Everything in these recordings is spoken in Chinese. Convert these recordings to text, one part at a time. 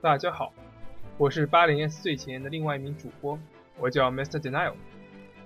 大家好，我是八零 S 最前沿的另外一名主播，我叫 Mr. Denial，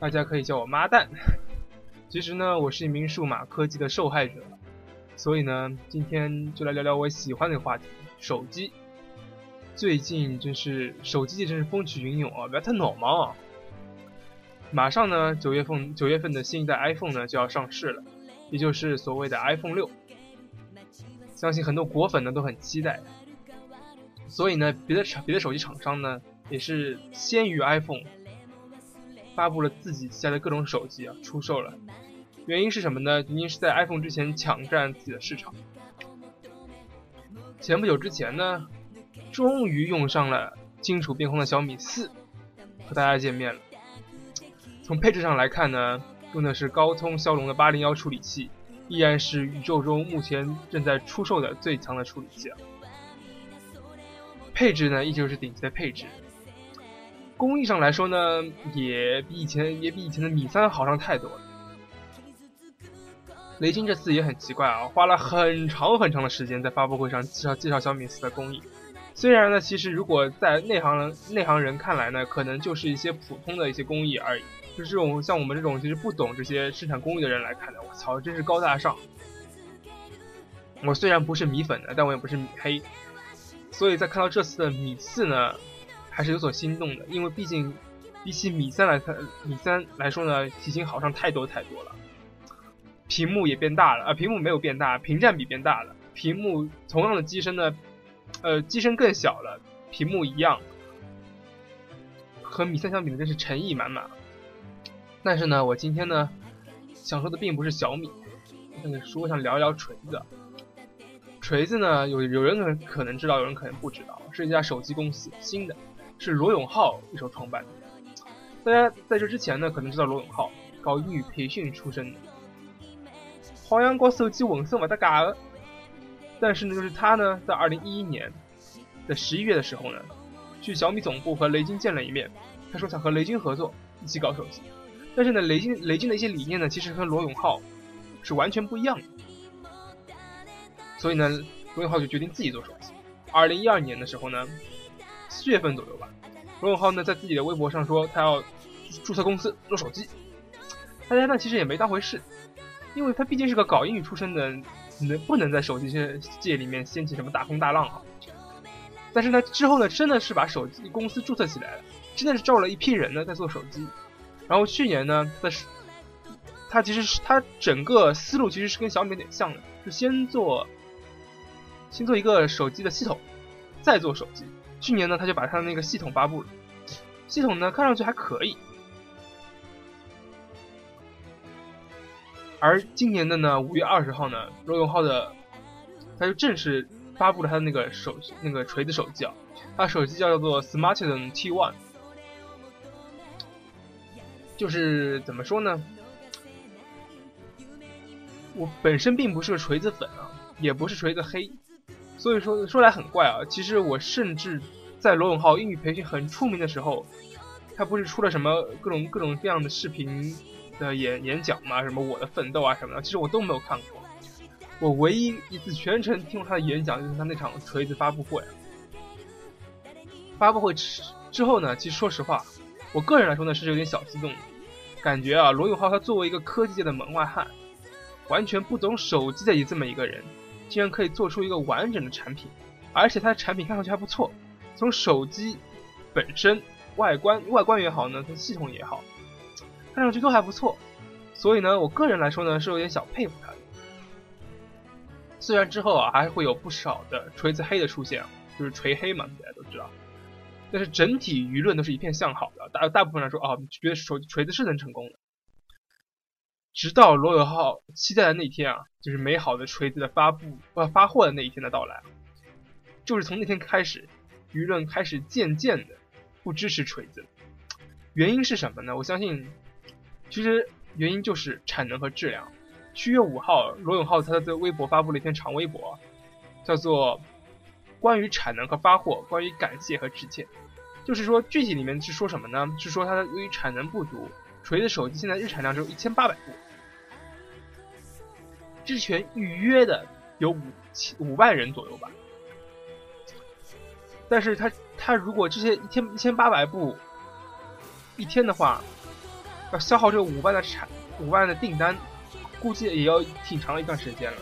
大家可以叫我妈蛋。其实呢，我是一名数码科技的受害者，所以呢，今天就来聊聊我喜欢的话题——手机。最近真是手机界真是风起云涌啊，不要太脑盲啊！马上呢，九月份九月份的新一代 iPhone 呢就要上市了，也就是所谓的 iPhone 六。相信很多果粉呢都很期待。所以呢，别的厂、别的手机厂商呢，也是先于 iPhone 发布了自己旗下的各种手机啊，出售了。原因是什么呢？原因是在 iPhone 之前抢占自己的市场。前不久之前呢，终于用上了金属边框的小米四，和大家见面了。从配置上来看呢，用的是高通骁龙的八零幺处理器，依然是宇宙中目前正在出售的最强的处理器啊。配置呢，依旧是顶级的配置。工艺上来说呢，也比以前也比以前的米三好上太多了。雷军这次也很奇怪啊，花了很长很长的时间在发布会上介绍介绍小米四的工艺。虽然呢，其实如果在内行人内行人看来呢，可能就是一些普通的一些工艺而已。就是这种像我们这种其实不懂这些生产工艺的人来看呢，我操，真是高大上。我虽然不是米粉的，但我也不是米黑。所以在看到这次的米四呢，还是有所心动的，因为毕竟比起米三来看，米三来说呢，体型好上太多太多了，屏幕也变大了啊，屏幕没有变大，屏占比变大了，屏幕同样的机身呢，呃，机身更小了，屏幕一样，和米三相比呢，真是诚意满满。但是呢，我今天呢，想说的并不是小米，我想说想聊一聊锤子。锤子呢，有有人可能可能知道，有人可能不知道，是一家手机公司，新的，是罗永浩一手创办的。大家在这之前呢，可能知道罗永浩搞英语培训出身的，好像搞手机纹身不得嘎的。但是呢，就是他呢，在二零一一年的十一月的时候呢，去小米总部和雷军见了一面，他说想和雷军合作一起搞手机。但是呢，雷军雷军的一些理念呢，其实和罗永浩是完全不一样的。所以呢，罗永浩就决定自己做手机。二零一二年的时候呢，四月份左右吧，罗永浩呢在自己的微博上说他要注册公司做手机。大家呢其实也没当回事，因为他毕竟是个搞英语出身的，能不能在手机界界里面掀起什么大风大浪啊？但是呢之后呢真的是把手机公司注册起来了，真的是招了一批人呢在做手机。然后去年呢，他是他其实是他整个思路其实是跟小米有点像的，是先做。先做一个手机的系统，再做手机。去年呢，他就把他的那个系统发布了。系统呢，看上去还可以。而今年的呢，五月二十号呢，罗永浩的他就正式发布了他的那个手那个锤子手机啊。他手机叫做 Smartisan T One，就是怎么说呢？我本身并不是个锤子粉啊，也不是锤子黑。所以说说来很怪啊，其实我甚至在罗永浩英语培训很出名的时候，他不是出了什么各种各种各样的视频的演演讲嘛，什么我的奋斗啊什么的，其实我都没有看过。我唯一一次全程听过他的演讲，就是他那场锤子发布会。发布会之之后呢，其实说实话，我个人来说呢是有点小激动，感觉啊罗永浩他作为一个科技界的门外汉，完全不懂手机的这么一个人。竟然可以做出一个完整的产品，而且它的产品看上去还不错。从手机本身外观外观也好呢，从系统也好，看上去都还不错。所以呢，我个人来说呢，是有点小佩服他的。虽然之后啊，还会有不少的锤子黑的出现，就是锤黑嘛，大家都知道。但是整体舆论都是一片向好的，大大部分来说啊，觉得手锤子是能成功的。直到罗永浩期待的那天啊，就是美好的锤子的发布呃发货的那一天的到来，就是从那天开始，舆论开始渐渐的不支持锤子。原因是什么呢？我相信，其实原因就是产能和质量。七月五号，罗永浩他在微博发布了一篇长微博，叫做关于产能和发货，关于感谢和致歉。就是说具体里面是说什么呢？是说他由于产能不足。锤子手机现在日产量只有一千八百部，之前预约的有五七五万人左右吧。但是他他如果这些一千一千八百部一天的话，要消耗这个五万的产五万的订单，估计也要挺长一段时间了。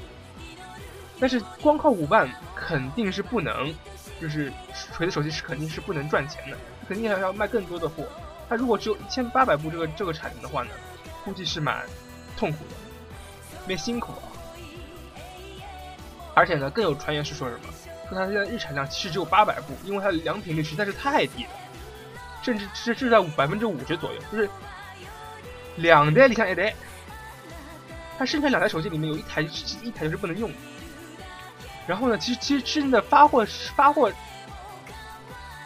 但是光靠五万肯定是不能，就是锤子手机是肯定是不能赚钱的，肯定还要卖更多的货。他如果只有一千八百部这个这个产能的话呢，估计是蛮痛苦的，特别辛苦啊。而且呢，更有传言是说什么，说他现在日产量其实只有八百部，因为它的良品率实在是太低了，甚至是是在百分之五十左右，就是两台里向一台，他生产两台手机里面有一台一台就是不能用。然后呢？其实其实真的发货发货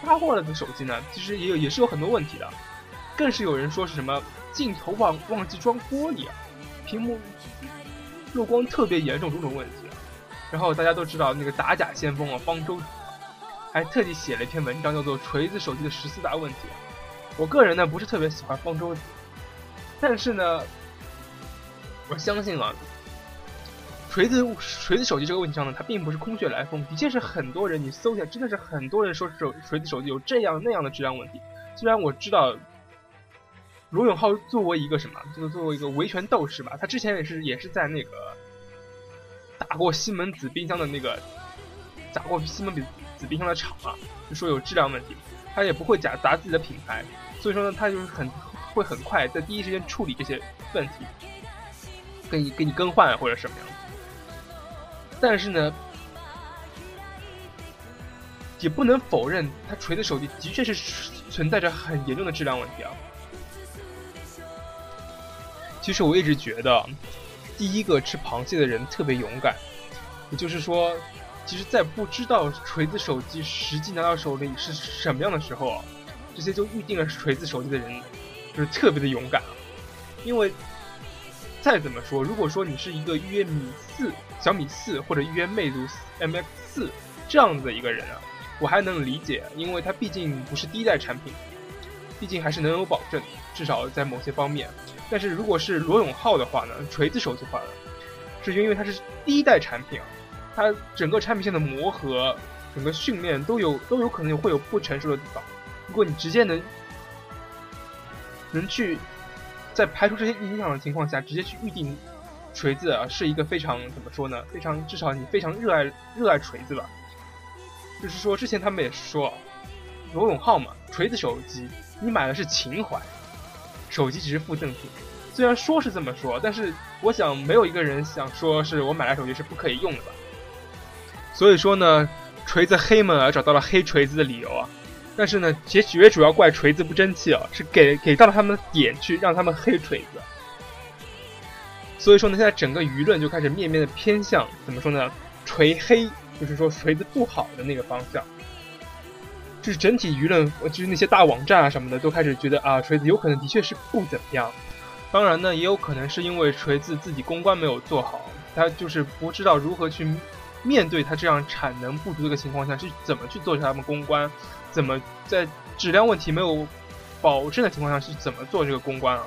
发货了的手机呢，其实也有也是有很多问题的，更是有人说是什么镜头忘忘记装玻璃，屏幕漏光特别严重种种问题。然后大家都知道那个打假先锋啊，方舟还特地写了一篇文章，叫做《锤子手机的十四大问题》。我个人呢不是特别喜欢方舟子，但是呢，我相信啊。锤子锤子手机这个问题上呢，它并不是空穴来风，的确是很多人你搜一下，真的是很多人说手锤子手机有这样那样的质量问题。虽然我知道罗永浩作为一个什么，就是作为一个维权斗士吧，他之前也是也是在那个打过西门子冰箱的那个砸过西门子冰箱的厂啊，就说有质量问题，他也不会砸砸自己的品牌，所以说呢，他就是很会很快在第一时间处理这些问题，给你给你更换或者什么样子。但是呢，也不能否认，他锤子手机的确是存在着很严重的质量问题啊。其实我一直觉得，第一个吃螃蟹的人特别勇敢，也就是说，其实，在不知道锤子手机实际拿到手里是什么样的时候啊，这些就预定了锤子手机的人，就是特别的勇敢啊，因为。再怎么说，如果说你是一个预约米四、小米四或者预约魅族 MX 四这样子的一个人啊，我还能理解，因为它毕竟不是第一代产品，毕竟还是能有保证，至少在某些方面。但是如果是罗永浩的话呢，锤子手机话呢，是因为它是第一代产品啊，它整个产品线的磨合、整个训练都有都有可能会有不成熟的地方。如果你直接能能去。在排除这些影响的情况下，直接去预定锤子啊，是一个非常怎么说呢？非常至少你非常热爱热爱锤子吧。就是说，之前他们也是说，罗永浩嘛，锤子手机，你买的是情怀，手机只是附赠品。虽然说是这么说，但是我想没有一个人想说是我买来手机是不可以用的吧。所以说呢，锤子黑们啊找到了黑锤子的理由啊。但是呢，其实主要怪锤子不争气啊，是给给到了他们的点去让他们黑锤子。所以说呢，现在整个舆论就开始面面的偏向怎么说呢？锤黑，就是说锤子不好的那个方向。就是整体舆论，就是那些大网站啊什么的，都开始觉得啊，锤子有可能的确是不怎么样。当然呢，也有可能是因为锤子自己公关没有做好，他就是不知道如何去面对他这样产能不足的一个情况下，是怎么去做他们公关。怎么在质量问题没有保证的情况下是怎么做这个公关啊？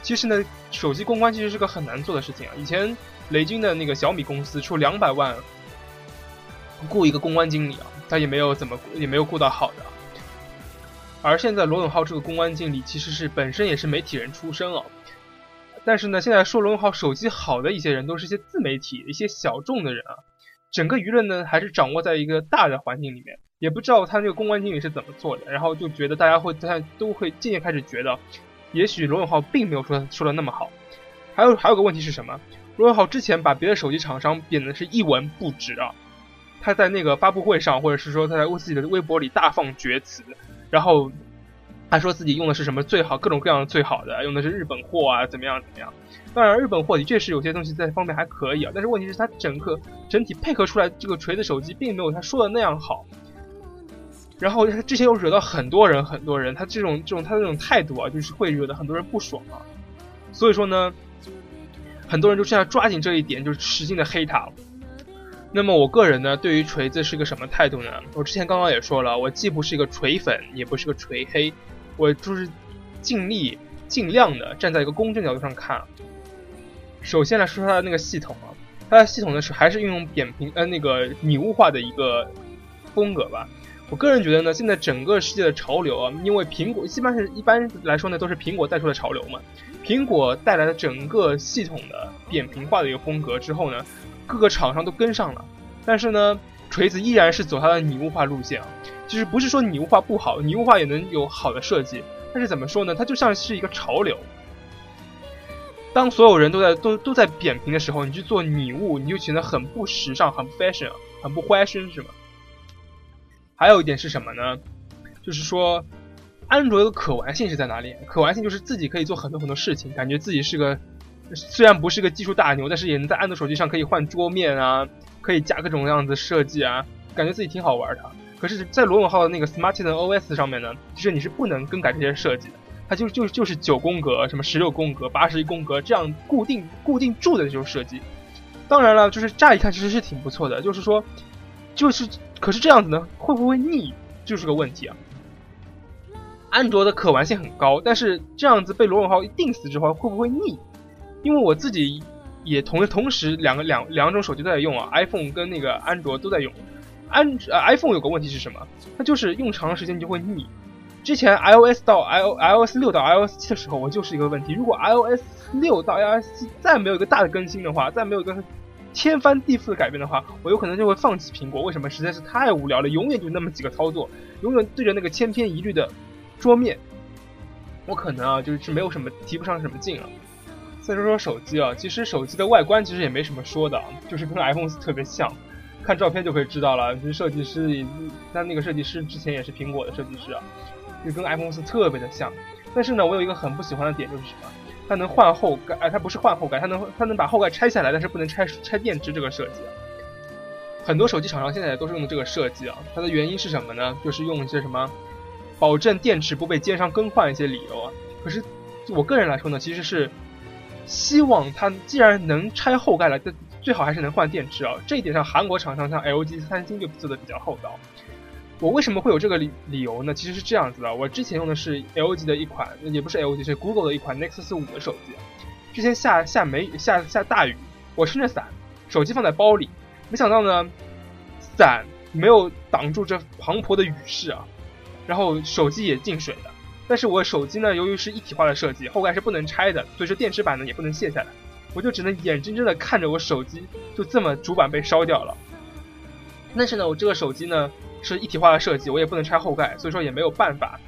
其实呢，手机公关其实是个很难做的事情啊。以前雷军的那个小米公司出两百万雇一个公关经理啊，他也没有怎么也没有雇到好的。而现在罗永浩这个公关经理其实是本身也是媒体人出身啊，但是呢，现在说罗永浩手机好的一些人都是一些自媒体、一些小众的人啊，整个舆论呢还是掌握在一个大的环境里面。也不知道他这个公关经理是怎么做的，然后就觉得大家会在都会渐渐开始觉得，也许罗永浩并没有说说的那么好。还有还有个问题是什么？罗永浩之前把别的手机厂商贬的是一文不值啊！他在那个发布会上，或者是说他在自己的微博里大放厥词，然后他说自己用的是什么最好，各种各样最好的，用的是日本货啊，怎么样怎么样？当然，日本货的确是有些东西在方面还可以啊，但是问题是，他整个整体配合出来这个锤子手机并没有他说的那样好。然后他之前又惹到很多人，很多人，他这种这种他的这种态度啊，就是会惹得很多人不爽啊。所以说呢，很多人就现在抓紧这一点，就使劲的黑他。那么我个人呢，对于锤子是个什么态度呢？我之前刚刚也说了，我既不是一个锤粉，也不是个锤黑，我就是尽力尽量的站在一个公正角度上看。首先来说说它的那个系统啊，它的系统呢是还是运用扁平呃那个拟物化的一个风格吧。我个人觉得呢，现在整个世界的潮流啊，因为苹果一般是一般来说呢，都是苹果带出的潮流嘛。苹果带来了整个系统的扁平化的一个风格之后呢，各个厂商都跟上了。但是呢，锤子依然是走它的拟物化路线啊。就是不是说拟物化不好，拟物化也能有好的设计。但是怎么说呢？它就像是一个潮流。当所有人都在都都在扁平的时候，你去做拟物，你就显得很不时尚，很 fashion，很不 fashion，是吗？还有一点是什么呢？就是说，安卓的可玩性是在哪里？可玩性就是自己可以做很多很多事情，感觉自己是个虽然不是个技术大牛，但是也能在安卓手机上可以换桌面啊，可以加各种各样子设计啊，感觉自己挺好玩的。可是，在罗永浩的那个 Smartisan OS 上面呢，其实你是不能更改这些设计的，它就就就是九宫格、什么十六宫格、八十一宫格这样固定固定住的这种设计。当然了，就是乍一看其实是挺不错的，就是说，就是。可是这样子呢，会不会腻，就是个问题啊。安卓的可玩性很高，但是这样子被罗永浩一定死之后，会不会腻？因为我自己也同同时两个两两种手机都在用啊，iPhone 跟那个安卓都在用。安呃 iPhone 有个问题是什么？它就是用长时间就会腻。之前 iOS 到 i iOS 六到 iOS 七的时候，我就是一个问题。如果 iOS 六到 iOS 七再没有一个大的更新的话，再没有一个。天翻地覆的改变的话，我有可能就会放弃苹果。为什么？实在是太无聊了，永远就那么几个操作，永远对着那个千篇一律的桌面，我可能啊就是没有什么提不上什么劲了。再说说手机啊，其实手机的外观其实也没什么说的，就是跟 iPhone 特别像，看照片就可以知道了。就是设计师，那那个设计师之前也是苹果的设计师啊，就跟 iPhone 四特别的像。但是呢，我有一个很不喜欢的点就是什么？它能换后盖，哎，它不是换后盖，它能它能把后盖拆下来，但是不能拆拆电池这个设计。很多手机厂商现在都是用的这个设计啊，它的原因是什么呢？就是用一些什么保证电池不被奸商更换一些理由啊。可是我个人来说呢，其实是希望它既然能拆后盖了，最好还是能换电池啊。这一点上，韩国厂商像 LG、三星就做的比较厚道。我为什么会有这个理理由呢？其实是这样子的，我之前用的是 LG 的一款，也不是 LG，是 Google 的一款 Nexus 五的手机。之前下下梅下下大雨，我撑着伞，手机放在包里，没想到呢，伞没有挡住这磅礴的雨势啊，然后手机也进水了。但是我手机呢，由于是一体化的设计，后盖是不能拆的，所以说电池板呢也不能卸下来，我就只能眼睁睁的看着我手机就这么主板被烧掉了。但是呢，我这个手机呢。是一体化的设计，我也不能拆后盖，所以说也没有办法，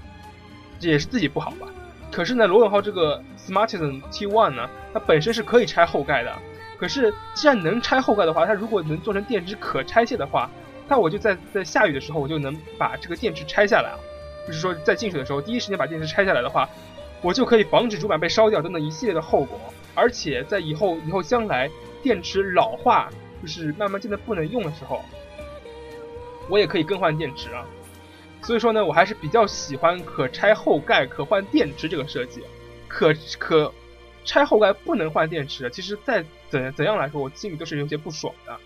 这也是自己不好吧。可是呢，罗永浩这个 Smartisan T1 呢，它本身是可以拆后盖的。可是既然能拆后盖的话，它如果能做成电池可拆卸的话，那我就在在下雨的时候，我就能把这个电池拆下来啊。就是说在进水的时候，第一时间把电池拆下来的话，我就可以防止主板被烧掉等等一系列的后果。而且在以后以后将来电池老化，就是慢慢真的不能用的时候。我也可以更换电池啊，所以说呢，我还是比较喜欢可拆后盖、可换电池这个设计。可可拆后盖不能换电池，其实再怎怎样来说，我心里都是有些不爽的。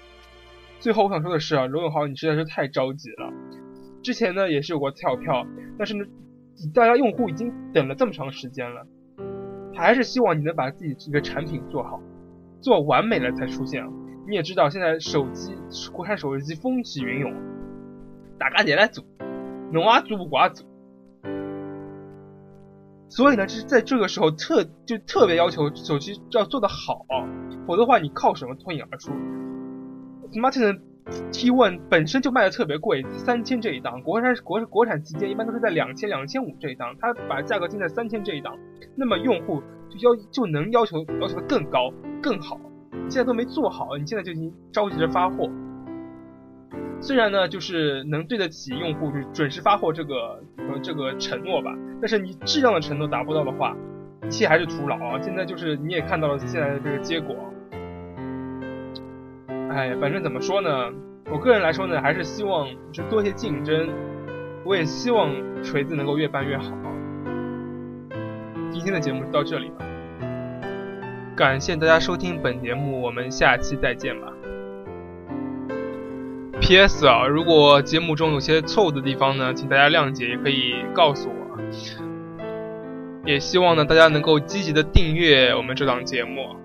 最后我想说的是啊，罗永浩你实在是太着急了。之前呢也是有过跳票，但是呢，大家用户已经等了这么长时间了，还是希望你能把自己这个产品做好，做完美了才出现。你也知道，现在手机国产手机风起云涌。大家也来做，侬也做不过也做。所以呢，就是在这个时候特就特别要求手机要做得好，否则的话你靠什么脱颖而出？smart T one 本身就卖的特别贵，三千这一档，国产国国产旗舰一般都是在两千两千五这一档，它把价格定在三千这一档，那么用户就要就能要求要求的更高更好。现在都没做好，你现在就已经着急着发货。虽然呢，就是能对得起用户就是准时发货这个呃这个承诺吧，但是你质量的承诺达不到的话，一切还是徒劳啊！现在就是你也看到了现在的这个结果。哎，反正怎么说呢，我个人来说呢，还是希望就多些竞争，我也希望锤子能够越办越好。今天的节目就到这里吧，感谢大家收听本节目，我们下期再见吧。P.S. 啊，如果节目中有些错误的地方呢，请大家谅解，也可以告诉我。也希望呢，大家能够积极的订阅我们这档节目。